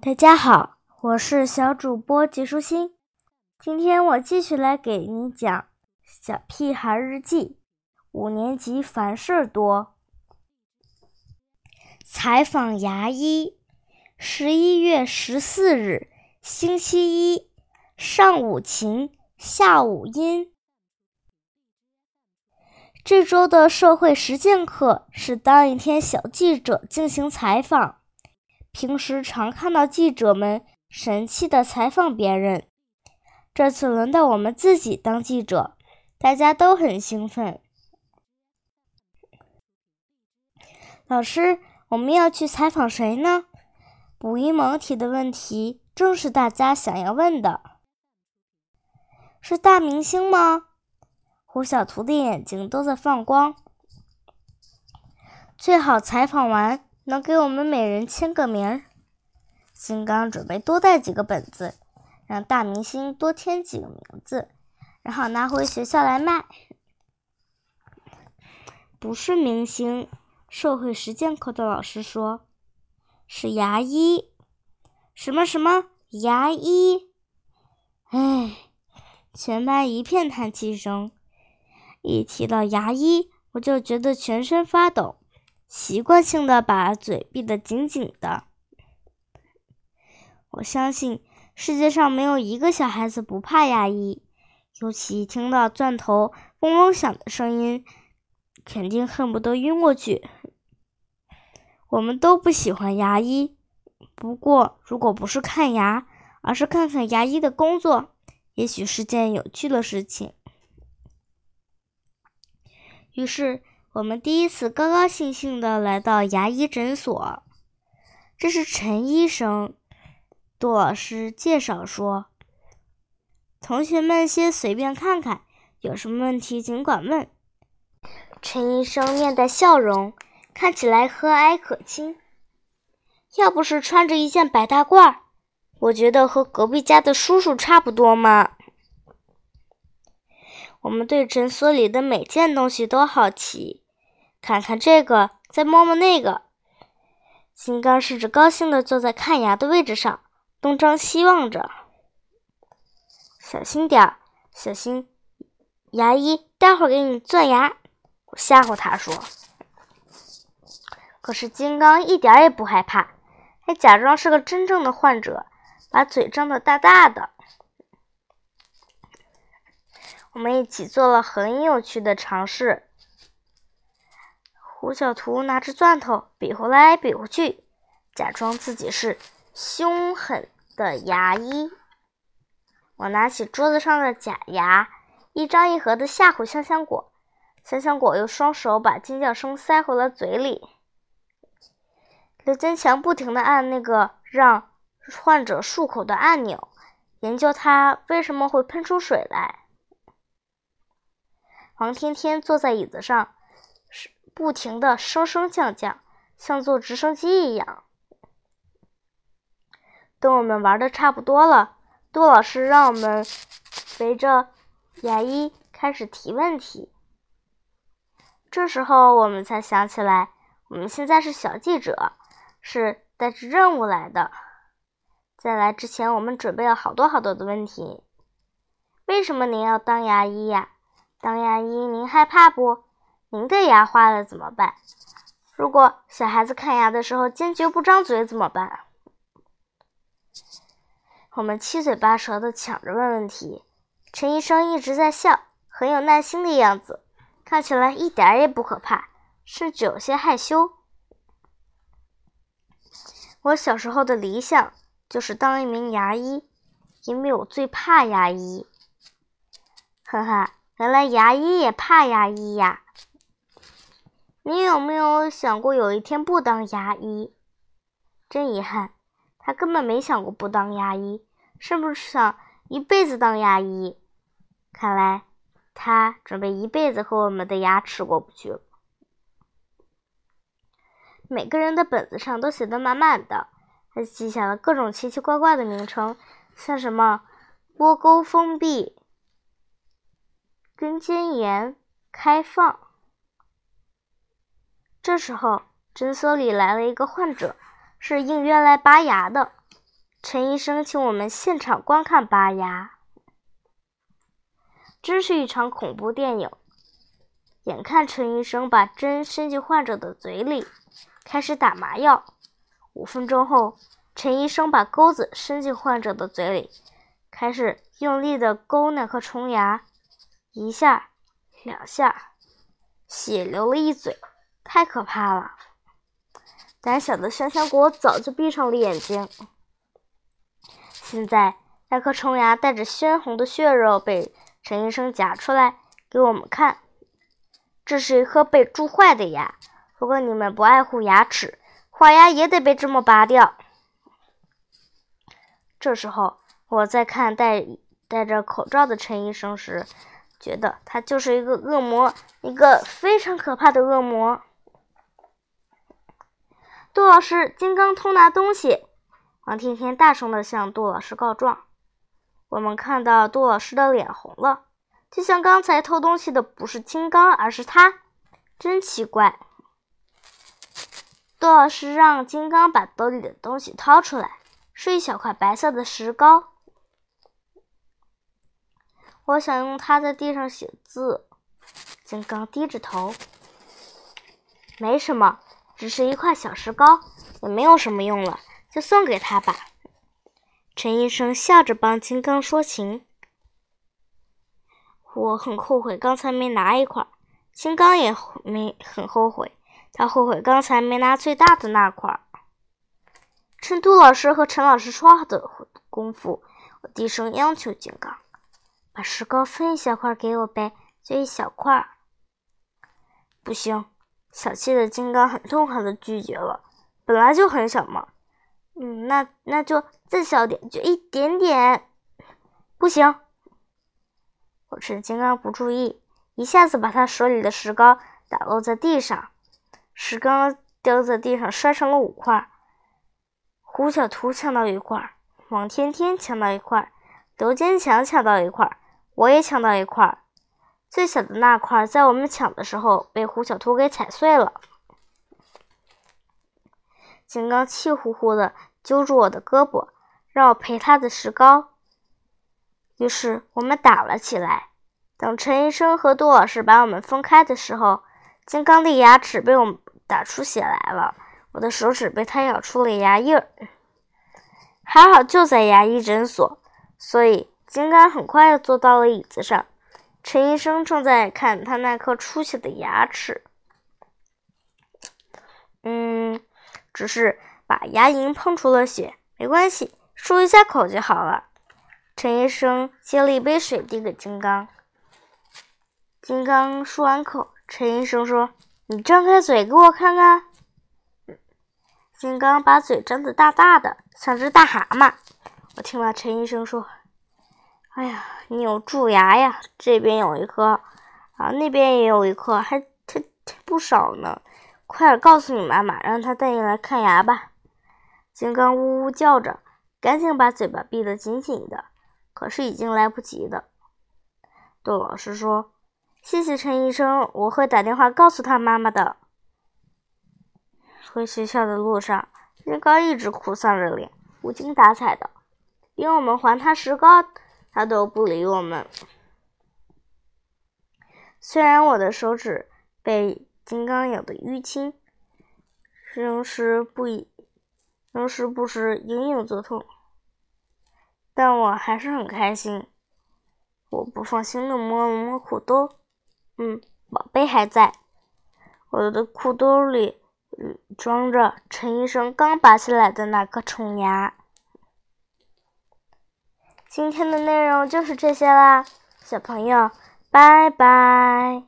大家好，我是小主播吉舒心。今天我继续来给你讲《小屁孩日记》。五年级烦事儿多。采访牙医。十一月十四日，星期一，上午晴，下午阴。这周的社会实践课是当一天小记者进行采访。平时常看到记者们神气的采访别人，这次轮到我们自己当记者，大家都很兴奋。老师，我们要去采访谁呢？卜一萌提的问题正是大家想要问的。是大明星吗？胡小图的眼睛都在放光。最好采访完。能给我们每人签个名儿。金刚准备多带几个本子，让大明星多添几个名字，然后拿回学校来卖。不是明星，社会实践课的老师说，是牙医。什么什么牙医？唉，全班一片叹气声。一提到牙医，我就觉得全身发抖。习惯性的把嘴闭得紧紧的。我相信世界上没有一个小孩子不怕牙医，尤其听到钻头嗡嗡响的声音，肯定恨不得晕过去。我们都不喜欢牙医，不过如果不是看牙，而是看看牙医的工作，也许是件有趣的事情。于是。我们第一次高高兴兴的来到牙医诊所，这是陈医生。杜老师介绍说：“同学们先随便看看，有什么问题尽管问。”陈医生面带笑容，看起来和蔼可亲。要不是穿着一件白大褂，我觉得和隔壁家的叔叔差不多嘛。我们对诊所里的每件东西都好奇。看看这个，再摸摸那个。金刚试着高兴地坐在看牙的位置上，东张西望着。小心点儿，小心！牙医待会儿给你钻牙，我吓唬他说。可是金刚一点也不害怕，还假装是个真正的患者，把嘴张得大大的。我们一起做了很有趣的尝试。胡小图拿着钻头比划来比划去，假装自己是凶狠的牙医。我拿起桌子上的假牙，一张一合的吓唬香香果。香香果用双手把尖叫声塞回了嘴里。刘坚强不停地按那个让患者漱口的按钮，研究它为什么会喷出水来。王天天坐在椅子上。不停的升升降降，像坐直升机一样。等我们玩的差不多了，杜老师让我们围着牙医开始提问题。这时候我们才想起来，我们现在是小记者，是带着任务来的。在来之前，我们准备了好多好多的问题。为什么您要当牙医呀？当牙医您害怕不？您的牙坏了怎么办？如果小孩子看牙的时候坚决不张嘴怎么办？我们七嘴八舌的抢着问问题。陈医生一直在笑，很有耐心的样子，看起来一点也不可怕，甚至有些害羞。我小时候的理想就是当一名牙医，因为我最怕牙医。哈哈，原来牙医也怕牙医呀！你有没有想过有一天不当牙医？真遗憾，他根本没想过不当牙医，是不是想一辈子当牙医？看来他准备一辈子和我们的牙齿过不去了。每个人的本子上都写的满满的，还记下了各种奇奇怪怪的名称，像什么窝沟封闭、根尖炎、开放。这时候，诊所里来了一个患者，是应约来拔牙的。陈医生请我们现场观看拔牙，真是一场恐怖电影。眼看陈医生把针伸进患者的嘴里，开始打麻药。五分钟后，陈医生把钩子伸进患者的嘴里，开始用力的勾那颗虫牙，一下，两下，血流了一嘴，太可怕了。胆小的香香果早就闭上了眼睛。现在，那颗虫牙带着鲜红的血肉被陈医生夹出来给我们看。这是一颗被蛀坏的牙。如果你们不爱护牙齿，坏牙也得被这么拔掉。这时候，我在看戴戴着口罩的陈医生时，觉得他就是一个恶魔，一个非常可怕的恶魔。杜老师，金刚偷拿东西！王天天大声地向杜老师告状。我们看到杜老师的脸红了，就像刚才偷东西的不是金刚，而是他，真奇怪。杜老师让金刚把兜里的东西掏出来，是一小块白色的石膏。我想用它在地上写字。金刚低着头，没什么，只是一块小石膏，也没有什么用了。就送给他吧。陈医生笑着帮金刚说情。我很后悔刚才没拿一块，金刚也没很后悔，他后悔刚才没拿最大的那块。趁杜老师和陈老师说话的功夫，我低声央求金刚：“把石膏分一小块给我呗，就一小块。”不行，小气的金刚很痛快的拒绝了。本来就很小嘛。嗯，那那就再小点，就一点点，不行。我趁金刚不注意，一下子把他手里的石膏打落在地上，石膏掉在地上摔成了五块。胡小图抢到一块，王天天抢到一块，刘坚强抢到一块，我也抢到一块。最小的那块在我们抢的时候被胡小图给踩碎了。金刚气呼呼的。揪住我的胳膊，让我赔他的石膏。于是我们打了起来。等陈医生和杜老师把我们分开的时候，金刚的牙齿被我们打出血来了，我的手指被他咬出了牙印儿。还好就在牙医诊所，所以金刚很快又坐到了椅子上。陈医生正在看他那颗出血的牙齿。嗯，只是。把牙龈碰出了血，没关系，漱一下口就好了。陈医生接了一杯水递给金刚。金刚漱完口，陈医生说：“你张开嘴给我看看。”金刚把嘴张得大大的，像只大蛤蟆。我听了陈医生说：“哎呀，你有蛀牙呀，这边有一颗，啊，那边也有一颗，还还不少呢。快点告诉你妈妈，让她带你来看牙吧。”金刚呜呜叫着，赶紧把嘴巴闭得紧紧的，可是已经来不及了。杜老师说：“谢谢陈医生，我会打电话告诉他妈妈的。”回学校的路上，金刚一直哭丧着脸，无精打采的，因为我们还他石膏，他都不理我们。虽然我的手指被金刚咬得淤青，仍是不已。仍时不时隐隐作痛，但我还是很开心。我不放心的摸了摸裤兜，嗯，宝贝还在。我的裤兜里装着陈医生刚拔下来的那颗虫牙。今天的内容就是这些啦，小朋友，拜拜。